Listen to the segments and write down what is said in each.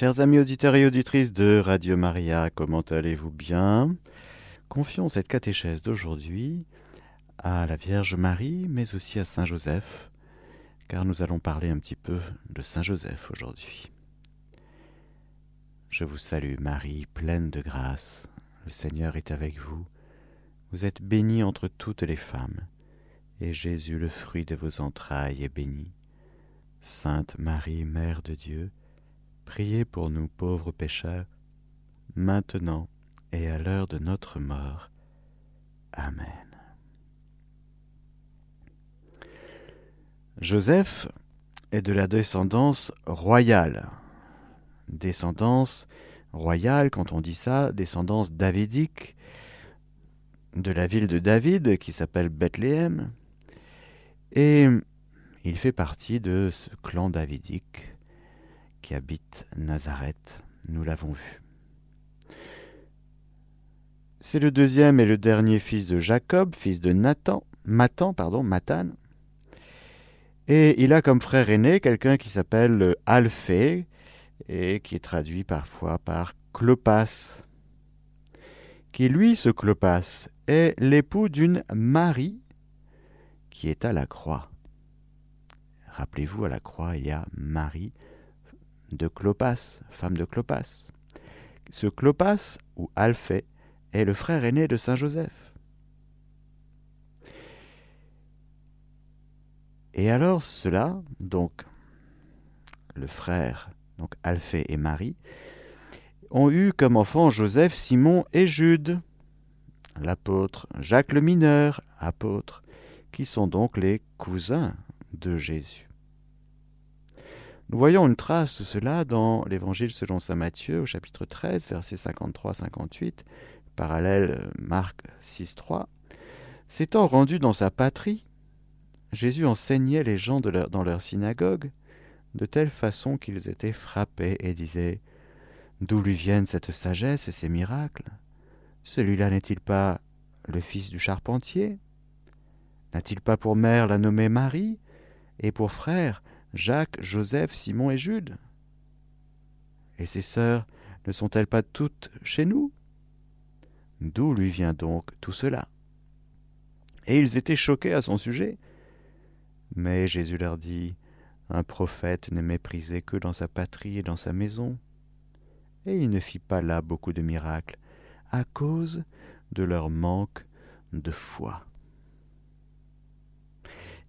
Chers amis auditeurs et auditrices de Radio Maria, comment allez-vous bien? Confions cette catéchèse d'aujourd'hui à la Vierge Marie, mais aussi à Saint Joseph, car nous allons parler un petit peu de Saint Joseph aujourd'hui. Je vous salue Marie, pleine de grâce, le Seigneur est avec vous. Vous êtes bénie entre toutes les femmes, et Jésus, le fruit de vos entrailles, est béni. Sainte Marie, Mère de Dieu, priez pour nous pauvres pécheurs, maintenant et à l'heure de notre mort. Amen. Joseph est de la descendance royale. Descendance royale, quand on dit ça, descendance davidique de la ville de David qui s'appelle Bethléem. Et il fait partie de ce clan davidique qui habite Nazareth. Nous l'avons vu. C'est le deuxième et le dernier fils de Jacob, fils de Nathan, Matan, pardon, Matan. Et il a comme frère aîné quelqu'un qui s'appelle Alphée et qui est traduit parfois par Clopas. Qui lui, ce Clopas, est l'époux d'une Marie qui est à la croix. Rappelez-vous, à la croix, il y a Marie de Clopas, femme de Clopas. Ce Clopas, ou Alphée, est le frère aîné de Saint Joseph. Et alors cela, donc le frère, donc Alphée et Marie, ont eu comme enfants Joseph, Simon et Jude, l'apôtre, Jacques le mineur, apôtre, qui sont donc les cousins de Jésus. Nous voyons une trace de cela dans l'Évangile selon saint Matthieu au chapitre 13, versets 53-58, parallèle Marc 6-3. S'étant rendu dans sa patrie, Jésus enseignait les gens dans leur synagogue de telle façon qu'ils étaient frappés et disaient D'où lui viennent cette sagesse et ces miracles? Celui-là n'est-il pas le fils du charpentier? N'a-t-il pas pour mère la nommée Marie et pour frère Jacques, Joseph, Simon et Jude Et ses sœurs ne sont-elles pas toutes chez nous? D'où lui vient donc tout cela? Et ils étaient choqués à son sujet. Mais Jésus leur dit, Un prophète n'est méprisé que dans sa patrie et dans sa maison. Et il ne fit pas là beaucoup de miracles, à cause de leur manque de foi.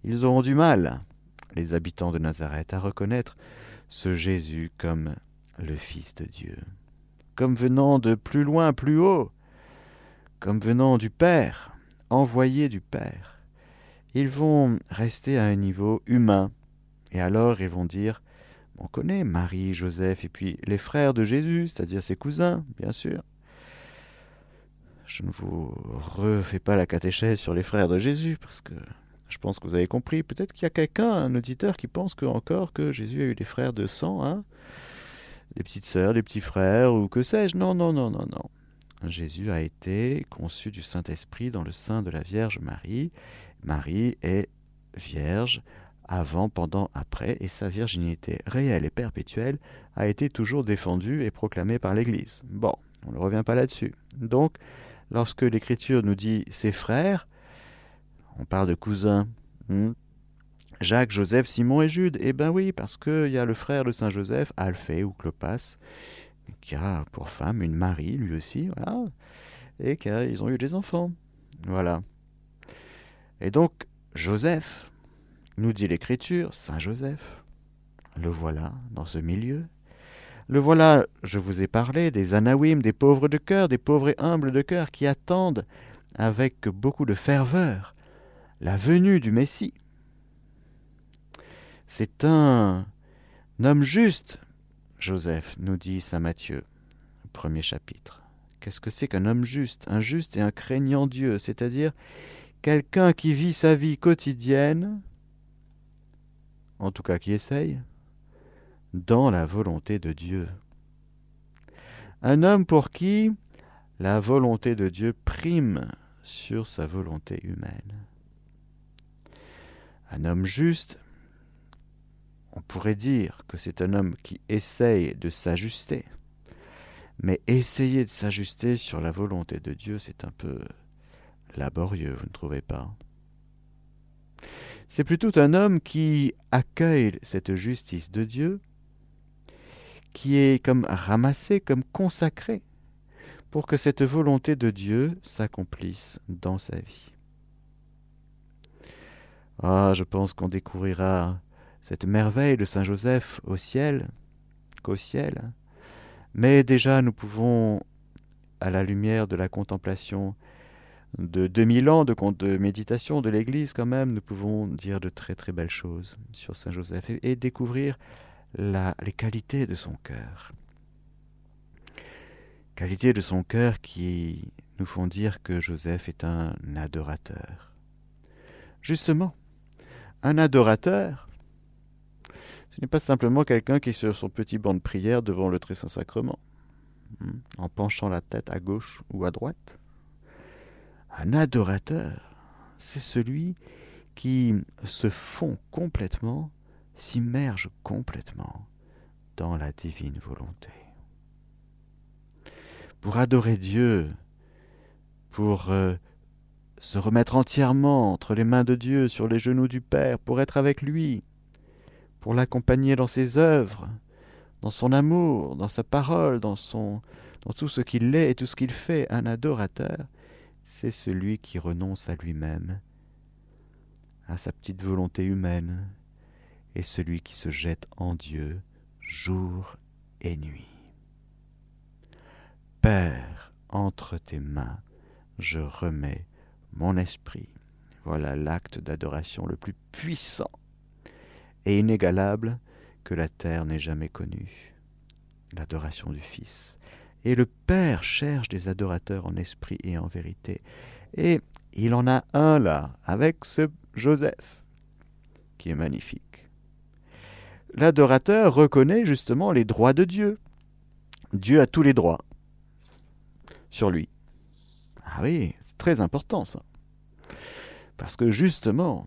Ils auront du mal, les habitants de Nazareth, à reconnaître ce Jésus comme le Fils de Dieu, comme venant de plus loin, plus haut, comme venant du Père, envoyé du Père. Ils vont rester à un niveau humain, et alors ils vont dire, on connaît Marie, Joseph, et puis les frères de Jésus, c'est-à-dire ses cousins, bien sûr. Je ne vous refais pas la catéchèse sur les frères de Jésus, parce que je pense que vous avez compris. Peut-être qu'il y a quelqu'un, un auditeur, qui pense que, encore que Jésus a eu des frères de sang, hein des petites sœurs, des petits frères, ou que sais-je. Non, non, non, non, non. Jésus a été conçu du Saint-Esprit dans le sein de la Vierge Marie. Marie est vierge avant, pendant, après, et sa virginité réelle et perpétuelle a été toujours défendue et proclamée par l'Église. Bon, on ne revient pas là-dessus. Donc, lorsque l'Écriture nous dit ses frères, on parle de cousins. Hmm. Jacques, Joseph, Simon et Jude. Eh ben oui, parce qu'il y a le frère de Saint Joseph, Alphée ou Clopas, qui a pour femme une Marie, lui aussi, voilà, et qu'ils ont eu des enfants. Voilà. Et donc, Joseph, nous dit l'Écriture, Saint Joseph, le voilà dans ce milieu. Le voilà, je vous ai parlé, des anawim, des pauvres de cœur, des pauvres et humbles de cœur, qui attendent avec beaucoup de ferveur la venue du Messie. C'est un homme juste, Joseph, nous dit Saint Matthieu, premier chapitre. Qu'est-ce que c'est qu'un homme juste? Un juste et un craignant Dieu, c'est-à-dire quelqu'un qui vit sa vie quotidienne, en tout cas qui essaye, dans la volonté de Dieu. Un homme pour qui la volonté de Dieu prime sur sa volonté humaine. Un homme juste, on pourrait dire que c'est un homme qui essaye de s'ajuster. Mais essayer de s'ajuster sur la volonté de Dieu, c'est un peu laborieux, vous ne trouvez pas? C'est plutôt un homme qui accueille cette justice de Dieu, qui est comme ramassé, comme consacré, pour que cette volonté de Dieu s'accomplisse dans sa vie. Ah, je pense qu'on découvrira cette merveille de Saint Joseph au ciel, qu'au ciel. Mais déjà, nous pouvons, à la lumière de la contemplation de 2000 ans de, méditation de l'Église quand même, nous pouvons dire de très très belles choses sur Saint Joseph et, découvrir les qualités de son cœur. Qualités de son cœur qui nous font dire que Joseph est un adorateur. Justement, un adorateur, ce n'est pas simplement quelqu'un qui est sur son petit banc de prière devant le très saint sacrement, hmm, en penchant la tête à gauche ou à droite. Un adorateur, c'est celui qui se fond complètement, s'immerge complètement dans la divine volonté. Pour adorer Dieu, pour euh, se remettre entièrement entre les mains de Dieu, sur les genoux du Père, pour être avec lui, pour l'accompagner dans ses œuvres, dans son amour, dans sa parole, dans, son, dans tout ce qu'il est et tout ce qu'il fait. Un adorateur, c'est celui qui renonce à lui-même, à sa petite volonté humaine, et celui qui se jette en Dieu jour et nuit. Père, entre tes mains, je remets mon esprit. Voilà l'acte d'adoration le plus puissant et inégalable que la terre n'ait jamais connu, l'adoration du Fils. Et le Père cherche des adorateurs en esprit et en vérité. Et il en a un là, avec ce Joseph, qui est magnifique. L'adorateur reconnaît justement les droits de Dieu. Dieu a tous les droits sur lui. Ah oui, très important ça. Parce que justement,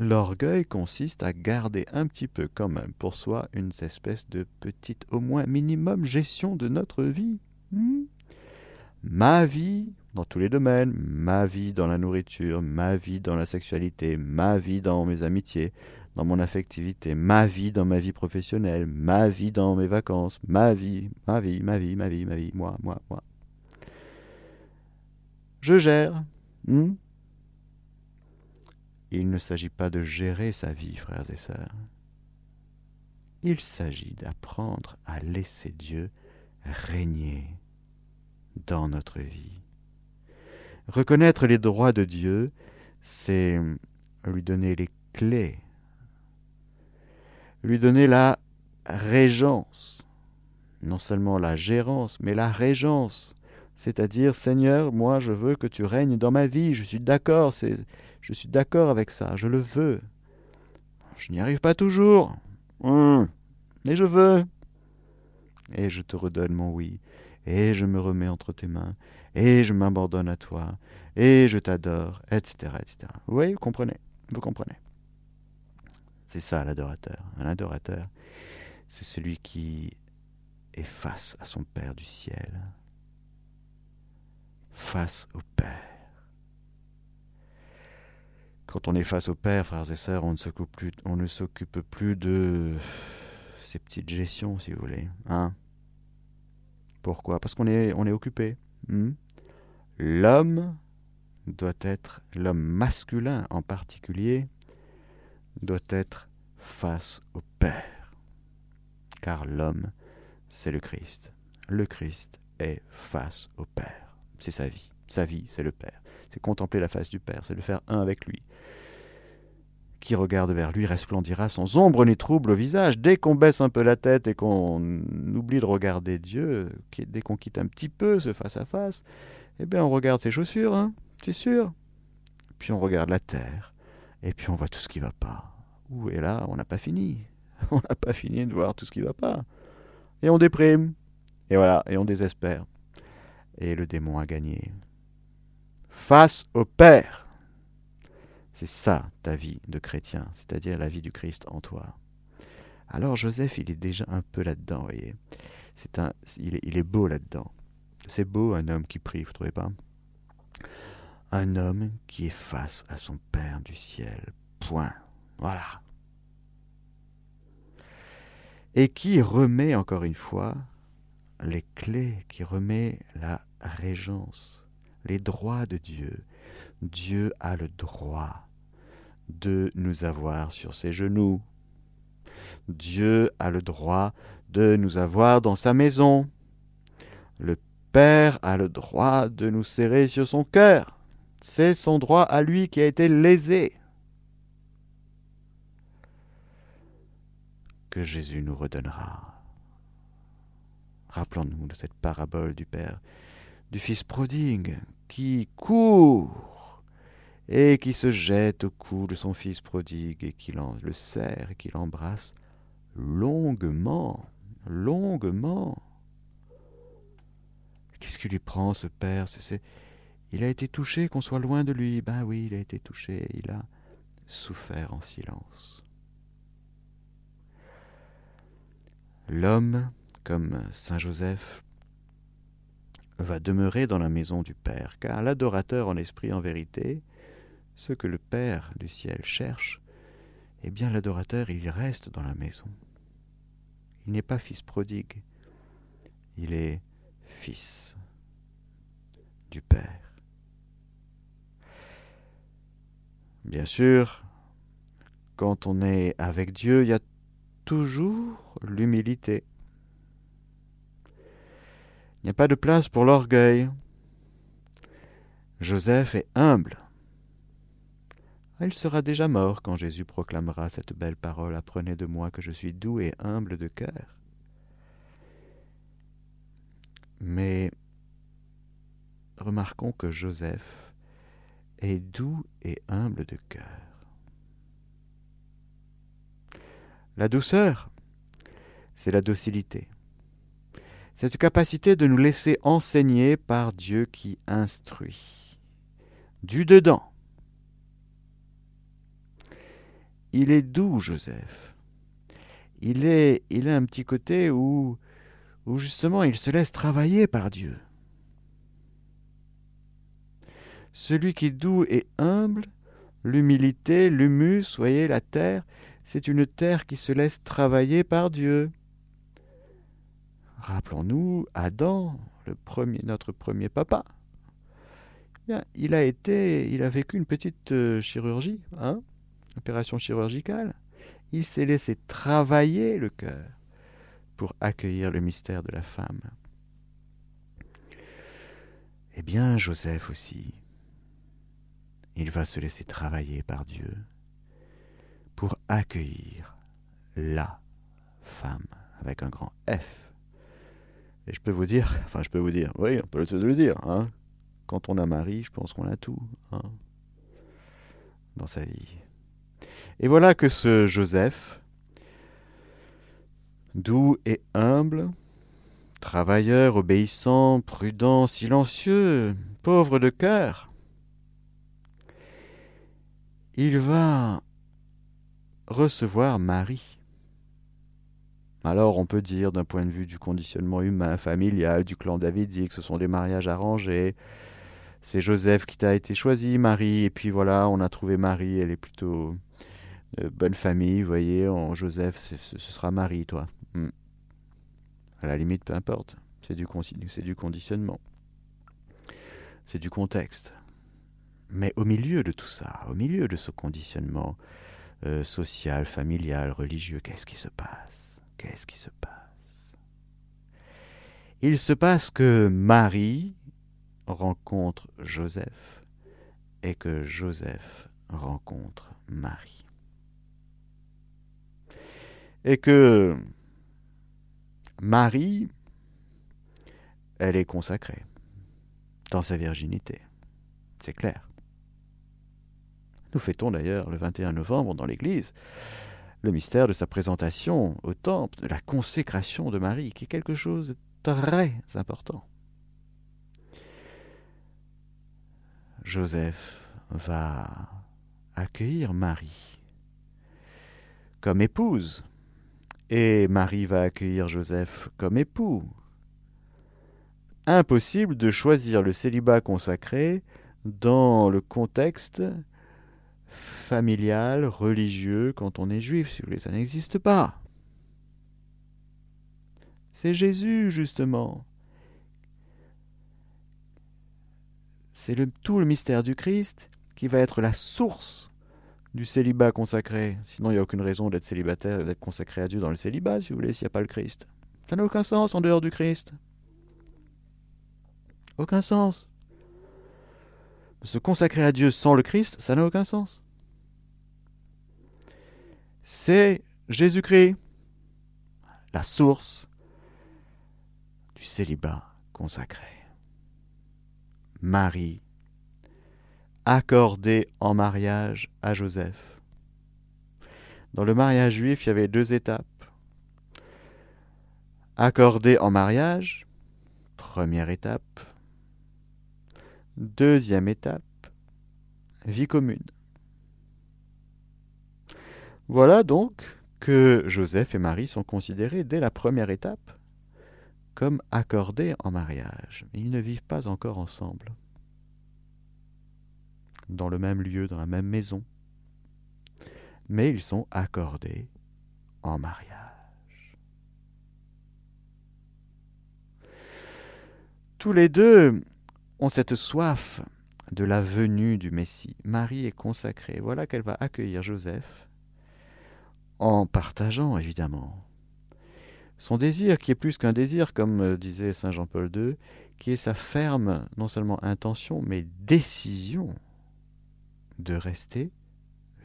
L'orgueil consiste à garder un petit peu quand même pour soi une espèce de petite, au moins minimum, gestion de notre vie. Hmm? ma vie dans tous les domaines, ma vie dans la nourriture, ma vie dans la sexualité, ma vie dans mes amitiés, dans mon affectivité, ma vie dans ma vie professionnelle, ma vie dans mes vacances, ma vie, ma vie, ma vie, ma vie, ma vie, moi, moi, moi. Je gère. Hmm? Il ne s'agit pas de gérer sa vie, frères et sœurs. Il s'agit d'apprendre à laisser Dieu régner dans notre vie. Reconnaître les droits de Dieu, c'est lui donner les clés, lui donner la régence, non seulement la gérance, mais la régence, c'est-à-dire Seigneur, moi je veux que tu règnes dans ma vie, je suis d'accord, je suis d'accord avec ça, je le veux. Je n'y arrive pas toujours, hum, mais je veux. Et je te redonne mon oui, et je me remets entre tes mains, et je m'abandonne à toi, et je t'adore, etc., etc. Oui, vous comprenez, vous comprenez. C'est ça l'adorateur. Un adorateur, c'est celui qui est face à son Père du ciel, face au Père. Quand on est face au Père, frères et sœurs, on ne s'occupe plus, de ces petites gestions, si vous voulez. Hein Pourquoi? Parce qu'on est, on est occupé. Hmm? L'homme doit être, l'homme masculin en particulier, doit être face au Père. Car l'homme, c'est le Christ. Le Christ est face au Père. C'est sa vie. Sa vie, c'est le Père c'est contempler la face du Père, c'est le faire un avec lui. Qui regarde vers lui resplendira sans ombre ni trouble au visage. Dès qu'on baisse un peu la tête et qu'on oublie de regarder Dieu, dès qu'on quitte un petit peu ce face-à-face, eh bien on regarde ses chaussures, hein, c'est sûr. Puis on regarde la terre, et puis on voit tout ce qui va pas. Ouh, et là, on n'a pas fini. On n'a pas fini de voir tout ce qui va pas. Et on déprime. Et voilà, et on désespère. Et le démon a gagné face au Père. C'est ça ta vie de chrétien, c'est-à-dire la vie du Christ en toi. Alors Joseph, il est déjà un peu là-dedans, voyez. C'est un, il, est, il est beau là-dedans. C'est beau un homme qui prie, vous trouvez pas? Un homme qui est face à son Père du ciel. Point. Voilà. Et qui remet encore une fois les clés, qui remet la régence, les droits de Dieu. Dieu a le droit de nous avoir sur ses genoux. Dieu a le droit de nous avoir dans sa maison. Le Père a le droit de nous serrer sur son cœur. C'est son droit à lui qui a été lésé. Que Jésus nous redonnera. Rappelons-nous de cette parabole du Père, du Fils prodigue, qui court et qui se jette au cou de son Fils prodigue et qui le serre et qui l'embrasse longuement, longuement. Qu'est-ce qui lui prend, ce père? Il a été touché qu'on soit loin de lui. Ben oui, il a été touché. Il a souffert en silence. L'homme, comme Saint Joseph, va demeurer dans la maison du Père, car l'adorateur en esprit en vérité, ce que le Père du ciel cherche, eh bien l'adorateur, il reste dans la maison. Il n'est pas fils prodigue, il est fils du Père. Bien sûr, quand on est avec Dieu, il y a toujours l'humilité. Il n'y a pas de place pour l'orgueil. Joseph est humble. Il sera déjà mort quand Jésus proclamera cette belle parole Apprenez de moi que je suis doux et humble de cœur. Mais remarquons que Joseph est doux et humble de cœur. La douceur, c'est la docilité. Cette capacité de nous laisser enseigner par Dieu qui instruit. Du dedans. Il est doux, Joseph. Il est, il a un petit côté où où justement il se laisse travailler par Dieu. Celui qui est doux et humble, l'humilité, l'humus, voyez, la terre, c'est une terre qui se laisse travailler par Dieu. Rappelons-nous Adam, notre premier papa. il a été, il a vécu une petite euh, chirurgie, hein, opération chirurgicale. Il s'est laissé travailler le cœur pour accueillir le mystère de la femme. Eh bien, Joseph aussi, il va se laisser travailler par Dieu pour accueillir la femme avec un grand F. Et je peux vous dire, enfin je peux vous dire, oui, on peut le dire, hein, quand on a mari, je pense qu'on a tout hein, dans sa vie. Et voilà que ce Joseph, doux et humble, travailleur, obéissant, prudent, silencieux, pauvre de cœur, il va recevoir Marie. Alors on peut dire d'un point de vue du conditionnement humain, familial, du clan davidique, ce sont des mariages arrangés. C'est Joseph qui t'a été choisi, Marie, et puis voilà, on a trouvé Marie, elle est plutôt euh, bonne famille, vous voyez, Joseph, ce sera Marie, toi. Hmm. À la limite, peu importe. C'est du, c'est du conditionnement. C'est du contexte. Mais au milieu de tout ça, au milieu de ce conditionnement euh, social, familial, religieux, qu'est-ce qui se passe? Qu'est-ce qui se passe? Il se passe que Marie rencontre Joseph et que Joseph rencontre Marie. Et que Marie, elle est consacrée dans sa virginité. C'est clair. Nous fêtons d'ailleurs le 21 novembre dans l'Église le mystère de sa présentation au temple, de la consécration de Marie, qui est quelque chose de très important. Joseph va accueillir Marie comme épouse et Marie va accueillir Joseph comme époux. Impossible de choisir le célibat consacré dans le contexte familial, religieux, quand on est juif, si vous voulez, ça n'existe pas. C'est Jésus, justement. C'est tout le mystère du Christ qui va être la source du célibat consacré. Sinon, il n'y a aucune raison d'être célibataire, d'être consacré à Dieu dans le célibat, si vous voulez, s'il n'y a pas le Christ. Ça n'a aucun sens en dehors du Christ. Aucun sens. Se consacrer à Dieu sans le Christ, ça n'a aucun sens. C'est Jésus-Christ, la source du célibat consacré. Marie accordé en mariage à Joseph. Dans le mariage juif, il y avait deux étapes. Accordé en mariage, première étape. Deuxième étape, vie commune. Voilà donc que Joseph et Marie sont considérés dès la première étape comme accordés en mariage. Ils ne vivent pas encore ensemble dans le même lieu, dans la même maison, mais ils sont accordés en mariage. Tous les deux ont cette soif de la venue du Messie. Marie est consacrée. Voilà qu'elle va accueillir Joseph en partageant évidemment son désir, qui est plus qu'un désir, comme disait Saint Jean-Paul II, qui est sa ferme, non seulement intention, mais décision de rester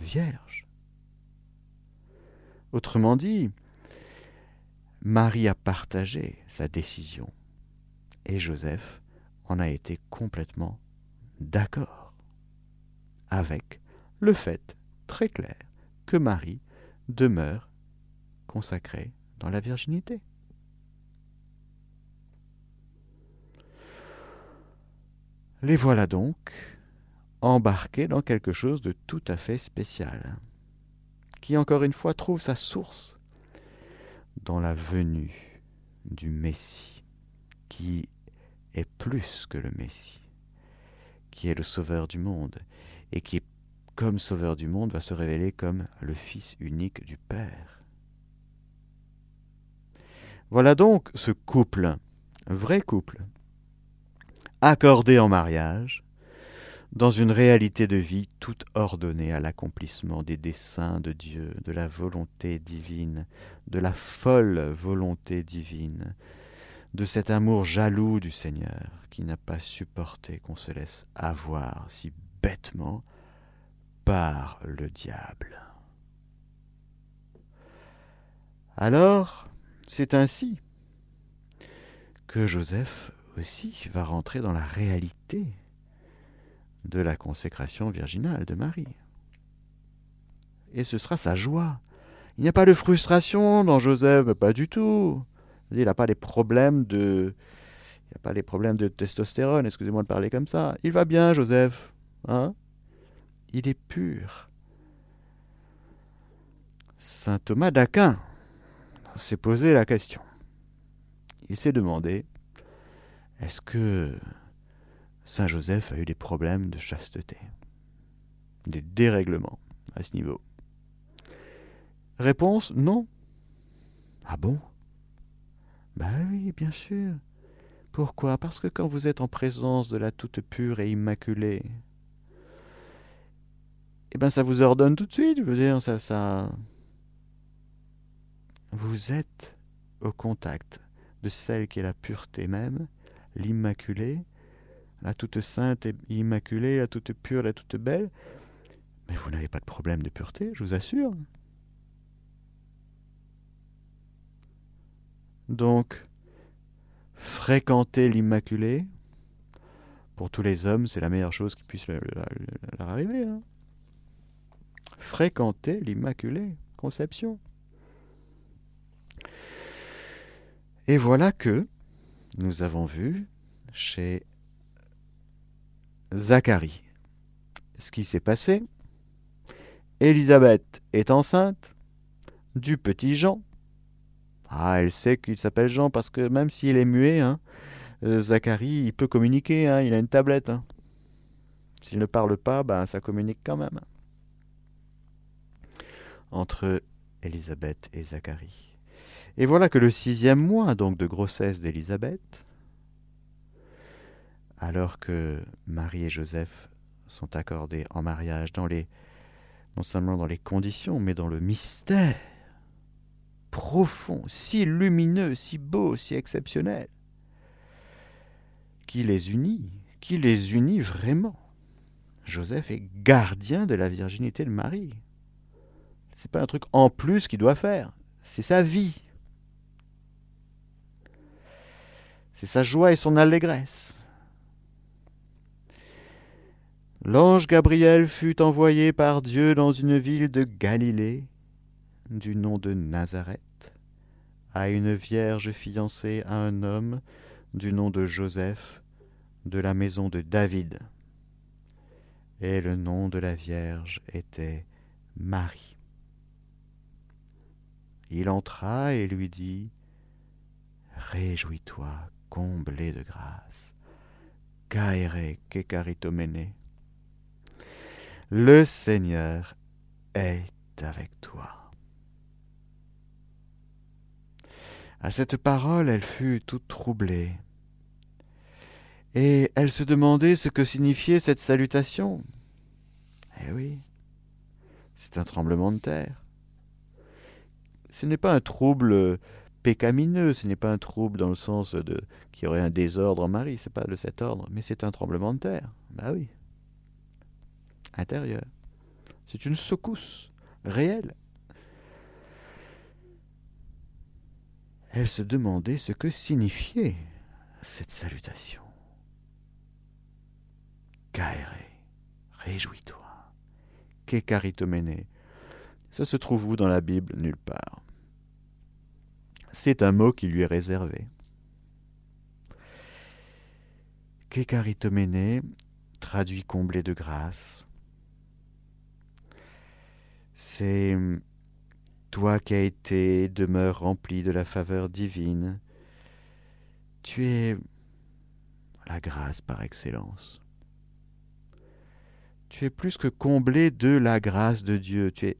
vierge. Autrement dit, Marie a partagé sa décision et Joseph en a été complètement d'accord avec le fait très clair que Marie demeure consacrée dans la virginité. Les voilà donc embarqué dans quelque chose de tout à fait spécial, qui encore une fois trouve sa source dans la venue du Messie, qui est plus que le Messie, qui est le Sauveur du monde, et qui, comme Sauveur du monde, va se révéler comme le Fils unique du Père. Voilà donc ce couple, vrai couple, accordé en mariage, dans une réalité de vie toute ordonnée à l'accomplissement des desseins de Dieu, de la volonté divine, de la folle volonté divine, de cet amour jaloux du Seigneur qui n'a pas supporté qu'on se laisse avoir si bêtement par le diable. Alors, c'est ainsi que Joseph aussi va rentrer dans la réalité de la consécration virginale de Marie. Et ce sera sa joie. Il n'y a pas de frustration dans Joseph, pas du tout. Il n'a pas les problèmes de, il a pas les problèmes de testostérone. Excusez-moi de parler comme ça. Il va bien, Joseph. Hein? Il est pur. Saint Thomas d'Aquin s'est posé la question. Il s'est demandé est-ce que Saint Joseph a eu des problèmes de chasteté, des dérèglements à ce niveau? Réponse non. Ah bon? Ben oui, bien sûr. Pourquoi? Parce que quand vous êtes en présence de la toute pure et immaculée, eh bien ça vous ordonne tout de suite, je veux dire, ça, ça... Vous êtes au contact de celle qui est la pureté même, l'immaculée, la toute sainte et immaculée, la toute pure, la toute belle. Mais vous n'avez pas de problème de pureté, je vous assure. Donc, fréquenter l'Immaculée, pour tous les hommes, c'est la meilleure chose qui puisse leur, arriver. Hein. Fréquenter l'Immaculée Conception. Et voilà que nous avons vu chez Zacharie. Ce qui s'est passé, Élisabeth est enceinte du petit Jean, Ah, elle sait qu'il s'appelle Jean parce que même s'il est muet, hein, euh, Zacharie, peut communiquer, hein, il a une tablette. Hein. S'il ne parle pas, ben, ça communique quand même. Entre Élisabeth et Zacharie. Et voilà que le sixième mois donc de grossesse d'Élisabeth, alors que Marie et Joseph sont accordés en mariage dans les non seulement dans les conditions, mais dans le mystère profond, si lumineux, si beau, si exceptionnel, qui les unit, qui les unit vraiment. Joseph est gardien de la virginité de Marie. C'est pas un truc en plus qu'il doit faire, c'est sa vie. C'est sa joie et son allégresse. L'ange Gabriel fut envoyé par Dieu dans une ville de Galilée, du nom de Nazareth, à une vierge fiancée à un homme du nom de Joseph, de la maison de David. Et le nom de la vierge était Marie. Il entra et lui dit, Réjouis-toi, comblé de grâce. Caere kekaritomene le Seigneur est avec toi. À cette parole, elle fut toute troublée, et elle se demandait ce que signifiait cette salutation. Eh oui, c'est un tremblement de terre. Ce n'est pas un trouble pécamineux, ce n'est pas un trouble dans le sens de qu'il y aurait un désordre en Marie, c'est pas de cet ordre, mais c'est un tremblement de terre. Bah oui intérieure. C'est une secousse réelle. Elle se demandait ce que signifiait cette salutation. Caere, réjouis-toi. Kekaritomene. Ça se trouve où dans la Bible? Nulle part. C'est un mot qui lui est réservé. Kekaritomene traduit comblé de grâce, c'est toi qui as été demeure remplie de la faveur divine. Tu es la grâce par excellence. Tu es plus que comblé de la grâce de Dieu. Tu es,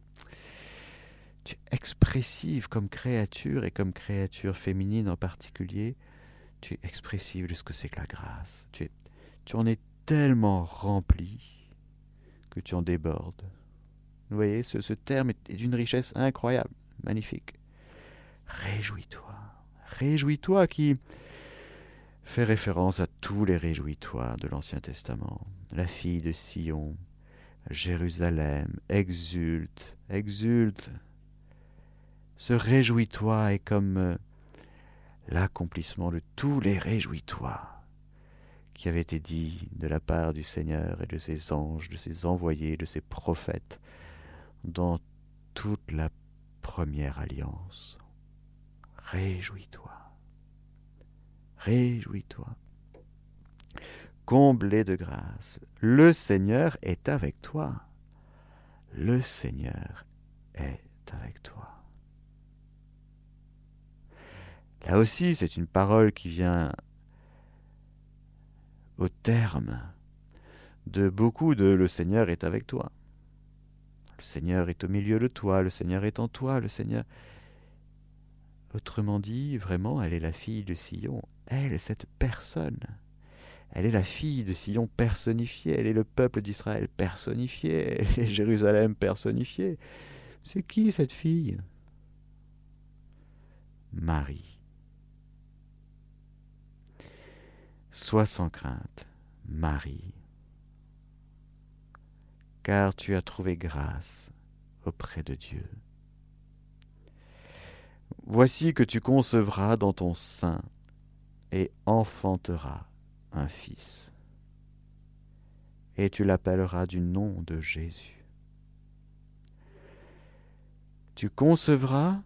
expressive comme créature et comme créature féminine en particulier. Tu es expressive de ce que c'est que la grâce. Tu, en es tellement rempli que tu en débordes. Vous voyez, ce, terme est, d'une richesse incroyable, magnifique. Réjouis-toi. Réjouis-toi qui fait référence à tous les réjouis-toi de l'Ancien Testament. La fille de Sion, Jérusalem, exulte, exulte. Ce réjouis-toi est comme euh, l'accomplissement de tous les réjouis-toi qui avaient été dits de la part du Seigneur et de ses anges, de ses envoyés, de ses prophètes dans toute la première alliance. Réjouis-toi. Réjouis-toi. Comblé de grâce, le Seigneur est avec toi. Le Seigneur est avec toi. Là aussi, c'est une parole qui vient au terme de beaucoup de Le Seigneur est avec toi. Le Seigneur est au milieu de toi, le Seigneur est en toi, le Seigneur... Autrement dit, vraiment, elle est la fille de Sion. Elle cette personne. Elle est la fille de Sion personnifiée. Elle est le peuple d'Israël personnifié. Elle est Jérusalem personnifiée. C'est qui cette fille? Marie. Sois sans crainte, Marie car tu as trouvé grâce auprès de Dieu. Voici que tu concevras dans ton sein et enfanteras un fils, et tu l'appelleras du nom de Jésus. Tu concevras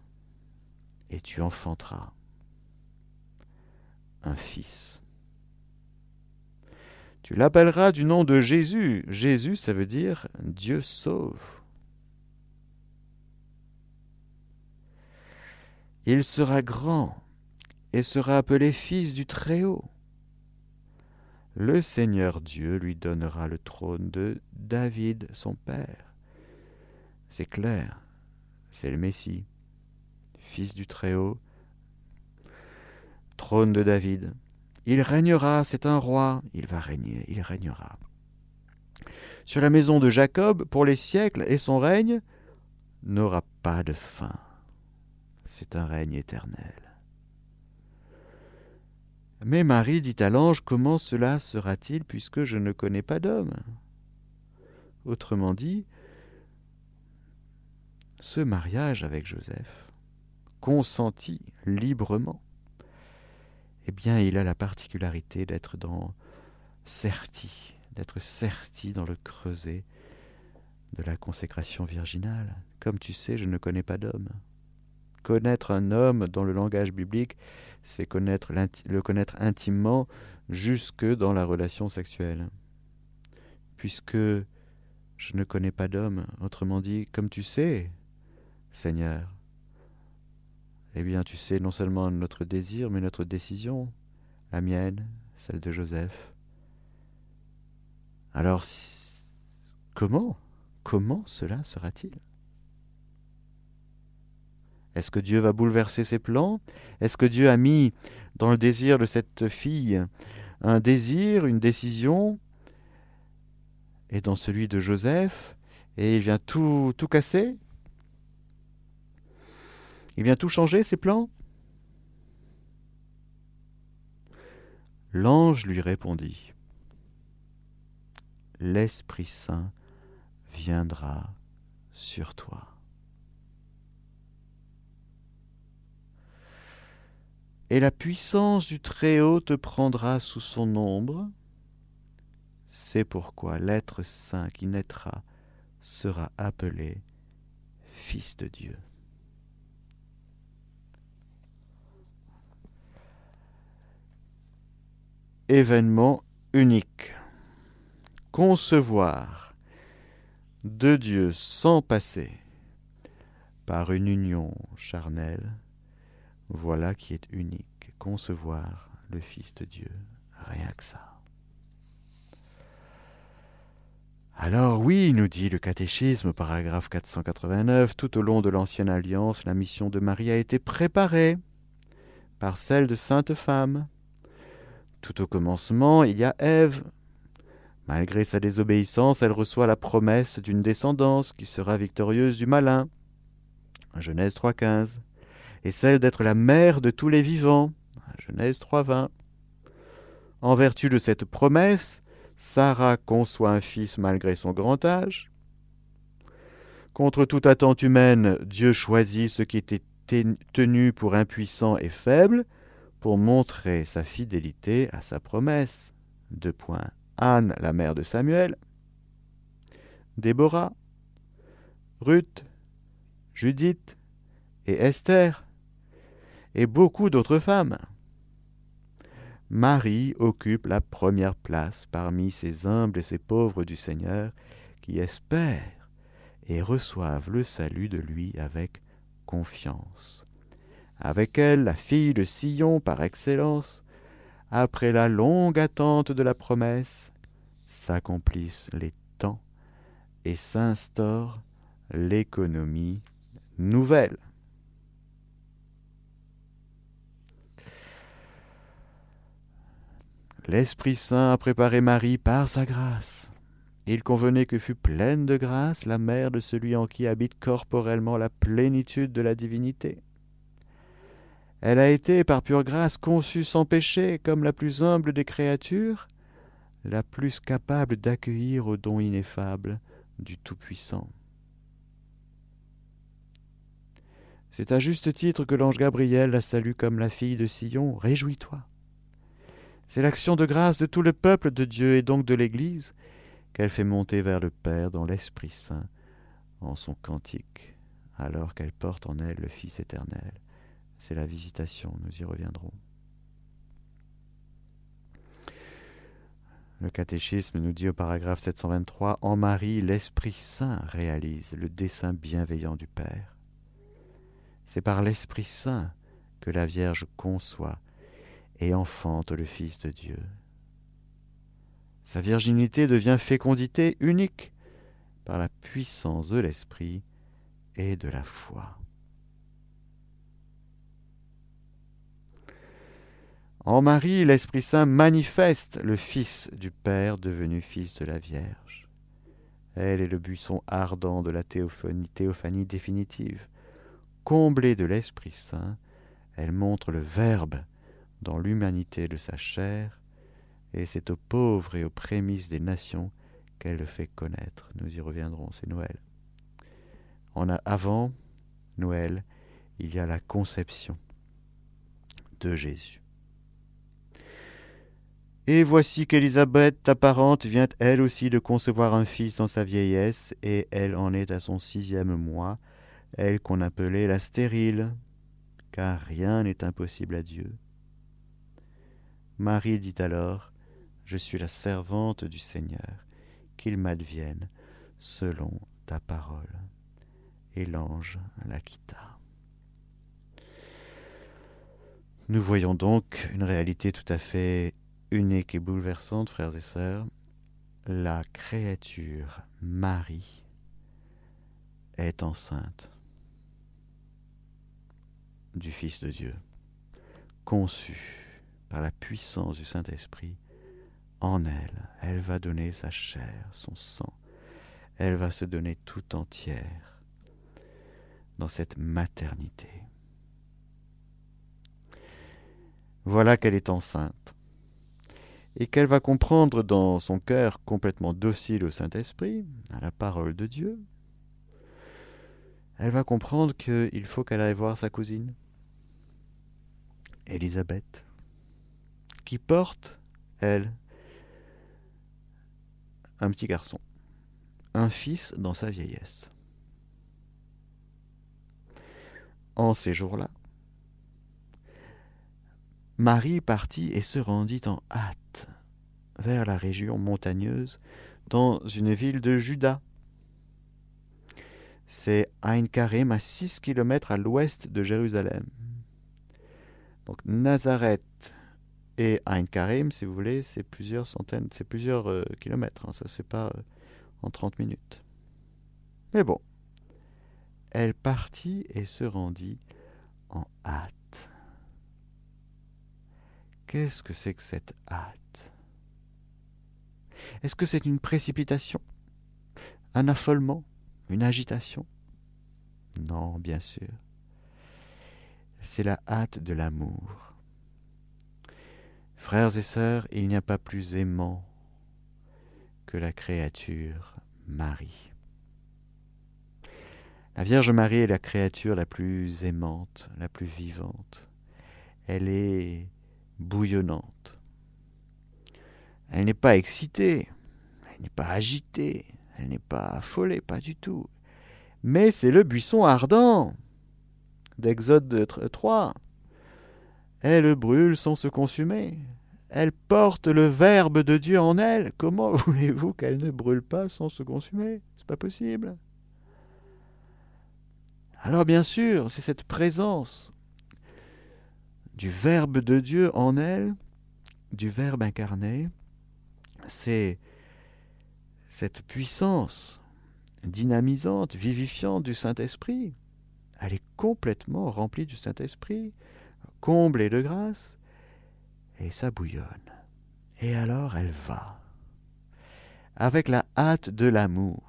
et tu enfanteras un fils. Tu l'appelleras du nom de Jésus. Jésus, ça veut dire Dieu sauve. Il sera grand et sera appelé fils du Très-Haut. Le Seigneur Dieu lui donnera le trône de David, son père. C'est clair, c'est le Messie, fils du Très-Haut, trône de David. Il régnera, c'est un roi, il va régner, il régnera. Sur la maison de Jacob pour les siècles, et son règne n'aura pas de fin. C'est un règne éternel. Mais Marie dit à l'ange, Comment cela sera-t-il puisque je ne connais pas d'homme? Autrement dit, ce mariage avec Joseph, consenti librement, eh bien, il a la particularité d'être dans certi, d'être certi dans le creuset de la consécration virginale. Comme tu sais, je ne connais pas d'homme. Connaître un homme dans le langage biblique, c'est le connaître intimement jusque dans la relation sexuelle. Puisque je ne connais pas d'homme, autrement dit, comme tu sais, Seigneur, eh bien tu sais non seulement notre désir, mais notre décision, la mienne, celle de Joseph. Alors, comment Comment cela sera-t-il? Est-ce que Dieu va bouleverser ses plans? Est-ce que Dieu a mis dans le désir de cette fille un désir, une décision, et dans celui de Joseph, et il vient tout, tout casser? Il vient tout changer, ses plans? L'ange lui répondit, L'Esprit Saint viendra sur toi. Et la puissance du Très-Haut te prendra sous son ombre. C'est pourquoi l'être saint qui naîtra sera appelé Fils de Dieu. Événement unique. Concevoir de Dieu sans passer par une union charnelle, voilà qui est unique, concevoir le Fils de Dieu, rien que ça. Alors oui, nous dit le catéchisme, paragraphe 489, tout au long de l'Ancienne Alliance, la mission de Marie a été préparée par celle de sainte femme. Tout au commencement, il y a Ève, Malgré sa désobéissance, elle reçoit la promesse d'une descendance qui sera victorieuse du malin. Genèse 3.15. Et celle d'être la mère de tous les vivants. Genèse 3.20. En vertu de cette promesse, Sarah conçoit un fils malgré son grand âge. Contre toute attente humaine, Dieu choisit ce qui était tenu pour impuissant et faible pour montrer sa fidélité à sa promesse. Deux. Anne, la mère de Samuel, Déborah, Ruth, Judith et Esther, et beaucoup d'autres femmes. Marie occupe la première place parmi ces humbles et ces pauvres du Seigneur qui espèrent et reçoivent le salut de lui avec confiance. Avec elle, la fille de Sion par excellence, après la longue attente de la promesse, s'accomplissent les temps et s'instaure l'économie nouvelle. L'Esprit Saint a préparé Marie par sa grâce. Il convenait que fût pleine de grâce la mère de celui en qui habite corporellement la plénitude de la divinité. Elle a été, par pure grâce, conçue sans péché, comme la plus humble des créatures, la plus capable d'accueillir au don ineffable du Tout-Puissant. C'est à juste titre que l'ange Gabriel la salue comme la fille de Sion. Réjouis-toi. C'est l'action de grâce de tout le peuple de Dieu et donc de l'Église qu'elle fait monter vers le Père dans l'Esprit Saint en son cantique, alors qu'elle porte en elle le Fils éternel c'est la visitation, nous y reviendrons. Le catéchisme nous dit au paragraphe 723 En Marie, l'Esprit Saint réalise le dessein bienveillant du Père. C'est par l'Esprit Saint que la Vierge conçoit et enfante le Fils de Dieu. Sa virginité devient fécondité unique par la puissance de l'Esprit et de la foi. En Marie, l'Esprit Saint manifeste le Fils du Père devenu Fils de la Vierge. Elle est le buisson ardent de la théophanie, définitive. Comblée de l'Esprit Saint, elle montre le Verbe dans l'humanité de sa chair, et c'est aux pauvres et aux prémices des nations qu'elle le fait connaître. Nous y reviendrons, c'est Noël. En avant Noël, il y a la conception de Jésus. Et voici qu'Élisabeth, ta parente, vient elle aussi de concevoir un fils en sa vieillesse, et elle en est à son sixième mois, elle qu'on appelait la stérile, car rien n'est impossible à Dieu. Marie dit alors, Je suis la servante du Seigneur, qu'il m'advienne selon ta parole. Et l'ange la quitta. Nous voyons donc une réalité tout à fait unique et bouleversante, frères et sœurs, la créature Marie est enceinte du Fils de Dieu, conçue par la puissance du Saint-Esprit. En elle, elle va donner sa chair, son sang. Elle va se donner tout entière dans cette maternité. Voilà qu'elle est enceinte et qu'elle va comprendre dans son cœur complètement docile au Saint-Esprit, à la parole de Dieu, elle va comprendre qu'il faut qu'elle aille voir sa cousine, Élisabeth, qui porte, elle, un petit garçon, un fils dans sa vieillesse. En ces jours-là, Marie partit et se rendit en hâte vers la région montagneuse dans une ville de Juda. C'est Ein Karim à 6 km à l'ouest de Jérusalem. Donc Nazareth et Ein Karim, si vous voulez, c'est plusieurs centaines, c'est plusieurs euh, kilomètres. Hein, ça ne se fait pas euh, en 30 minutes. Mais bon, elle partit et se rendit en hâte. Qu'est-ce que c'est que cette hâte? Est-ce que c'est une précipitation? Un affolement? Une agitation? Non, bien sûr. C'est la hâte de l'amour. Frères et sœurs, il n'y a pas plus aimant que la créature Marie. La Vierge Marie est la créature la plus aimante, la plus vivante. Elle est bouillonnante. Elle n'est pas excitée, elle n'est pas agitée, elle n'est pas affolée, pas du tout. Mais c'est le buisson ardent d'Exode 3. Elle brûle sans se consumer. Elle porte le Verbe de Dieu en elle. Comment voulez-vous qu'elle ne brûle pas sans se consumer? C'est pas possible. Alors bien sûr, c'est cette présence du Verbe de Dieu en elle, du Verbe incarné, c'est cette puissance dynamisante, vivifiante du Saint-Esprit. Elle est complètement remplie du Saint-Esprit, comblée de grâce, et ça bouillonne. Et alors elle va, avec la hâte de l'amour.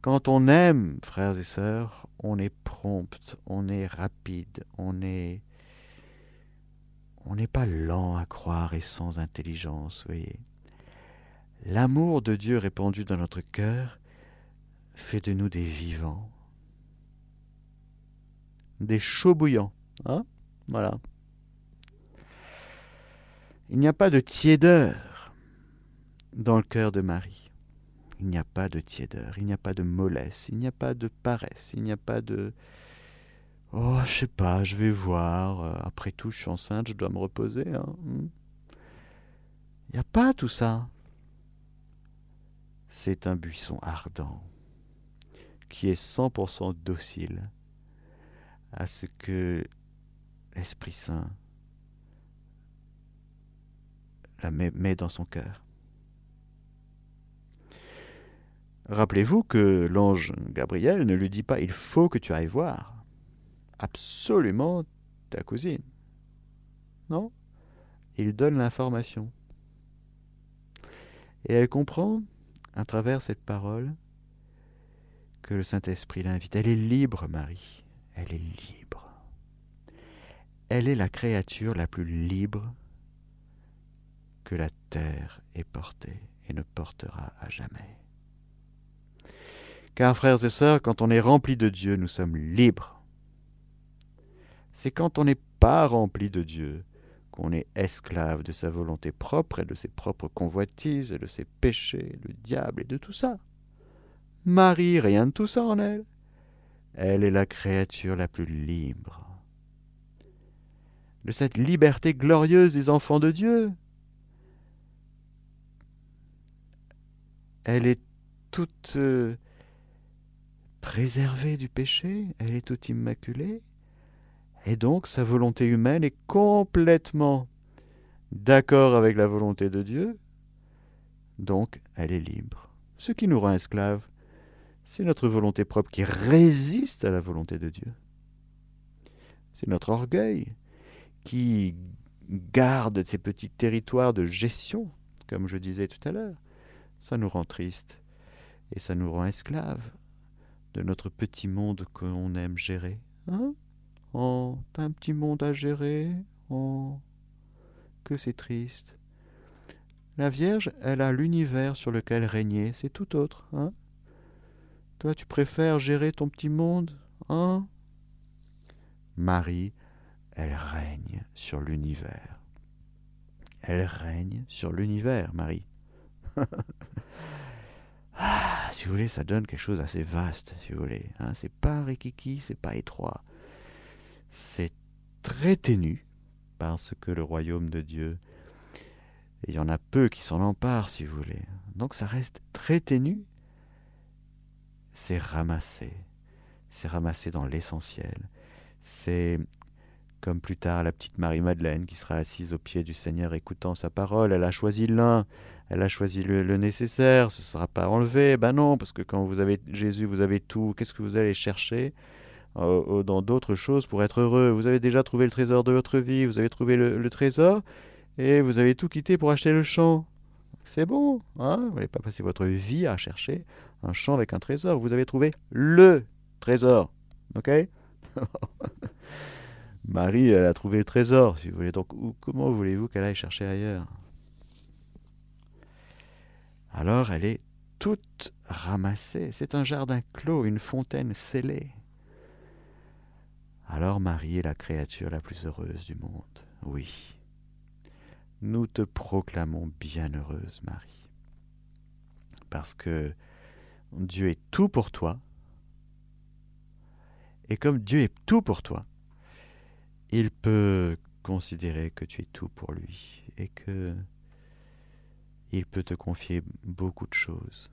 Quand on aime, frères et sœurs, on est prompt, on est rapide, on est on n'est pas lent à croire et sans intelligence, voyez. L'amour de Dieu répandu dans notre cœur fait de nous des vivants, des chauds bouillants, hein Voilà. Il n'y a pas de tiédeur dans le cœur de Marie. Il n'y a pas de tiédeur, il n'y a pas de mollesse, il n'y a pas de paresse, il n'y a pas de Oh, je sais pas, je vais voir. Euh, après tout, je suis enceinte, je dois me reposer. Hein. Hmm. Il n'y a pas tout ça. C'est un buisson ardent qui est 100% docile à ce que l'Esprit Saint la met, dans son cœur. Rappelez-vous que l'ange Gabriel ne lui dit pas il faut que tu ailles voir absolument ta cousine. Non? Il donne l'information. Et elle comprend, à travers cette parole, que le Saint-Esprit l'invite. Elle est libre, Marie. Elle est libre. Elle est la créature la plus libre que la terre ait portée et ne portera à jamais. Car, frères et sœurs, quand on est rempli de Dieu, nous sommes libres. C'est quand on n'est pas rempli de Dieu qu'on est esclave de sa volonté propre et de ses propres convoitises et de ses péchés, le diable et de tout ça. Marie, rien de tout ça en elle. Elle est la créature la plus libre. De cette liberté glorieuse des enfants de Dieu. Elle est toute euh, préservée du péché, elle est toute immaculée, et donc sa volonté humaine est complètement d'accord avec la volonté de Dieu, donc elle est libre. Ce qui nous rend esclaves, c'est notre volonté propre qui résiste à la volonté de Dieu. C'est notre orgueil qui garde ces petits territoires de gestion, comme je disais tout à l'heure. Ça nous rend tristes et ça nous rend esclaves de notre petit monde qu'on aime gérer. Hein? Oh, un petit monde à gérer. Oh, que c'est triste. La Vierge, elle a l'univers sur lequel régner, c'est tout autre, hein toi, tu préfères gérer ton petit monde, hein? Marie, elle règne sur l'univers. Elle règne sur l'univers, Marie. ah, si vous voulez, ça donne quelque chose d'assez vaste, si vous voulez. Hein c'est pas rikiki, c'est pas étroit. C'est très ténu, parce que le royaume de Dieu, il y en a peu qui s'en emparent, si vous voulez. Donc ça reste très ténu, c'est ramassé. C'est ramassé dans l'essentiel. C'est comme plus tard la petite Marie-Madeleine qui sera assise au pied du Seigneur écoutant sa parole. Elle a choisi l'un, elle a choisi le, nécessaire, ce ne sera pas enlevé. Ben non, parce que quand vous avez Jésus, vous avez tout. Qu'est-ce que vous allez chercher? Euh, dans d'autres choses pour être heureux Vous avez déjà trouvé le trésor de votre vie, vous avez trouvé le, trésor et vous avez tout quitté pour acheter le champ. C'est bon, hein? Vous n'allez pas passer votre vie à chercher un champ avec un trésor. Vous avez trouvé le trésor. Ok? Marie, elle a trouvé le trésor, si vous voulez. Donc, comment voulez-vous qu'elle aille chercher ailleurs? Alors, elle est toute ramassée. C'est un jardin clos, une fontaine scellée. Alors, Marie est la créature la plus heureuse du monde. Oui. Nous te proclamons bienheureuse, Marie. Parce que Dieu est tout pour toi. Et comme Dieu est tout pour toi, il peut considérer que tu es tout pour lui et que il peut te confier beaucoup de choses.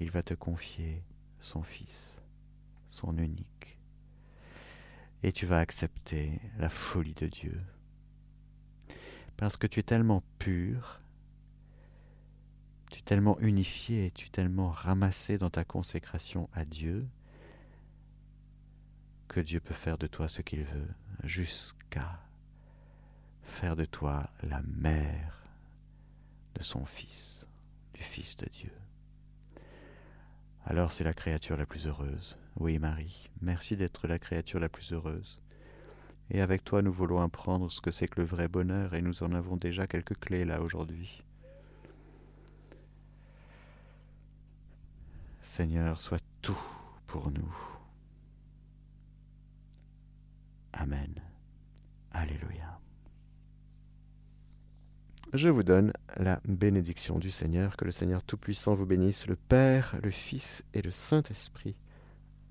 Il va te confier son Fils, son unique. Et tu vas accepter la folie de Dieu. Parce que tu es tellement pur tu es tellement unifié, tu es tellement ramassé dans ta consécration à Dieu, que Dieu peut faire de toi ce qu'il veut, jusqu'à faire de toi la mère de son Fils, du Fils de Dieu. Alors c'est la créature la plus heureuse. Oui, Marie, merci d'être la créature la plus heureuse. Et avec toi, nous voulons apprendre ce que c'est que le vrai bonheur, et nous en avons déjà quelques clés là aujourd'hui. Seigneur, sois tout pour nous. Amen. Alléluia. Je vous donne la bénédiction du Seigneur, que le Seigneur Tout-Puissant vous bénisse, le Père, le Fils et le Saint-Esprit.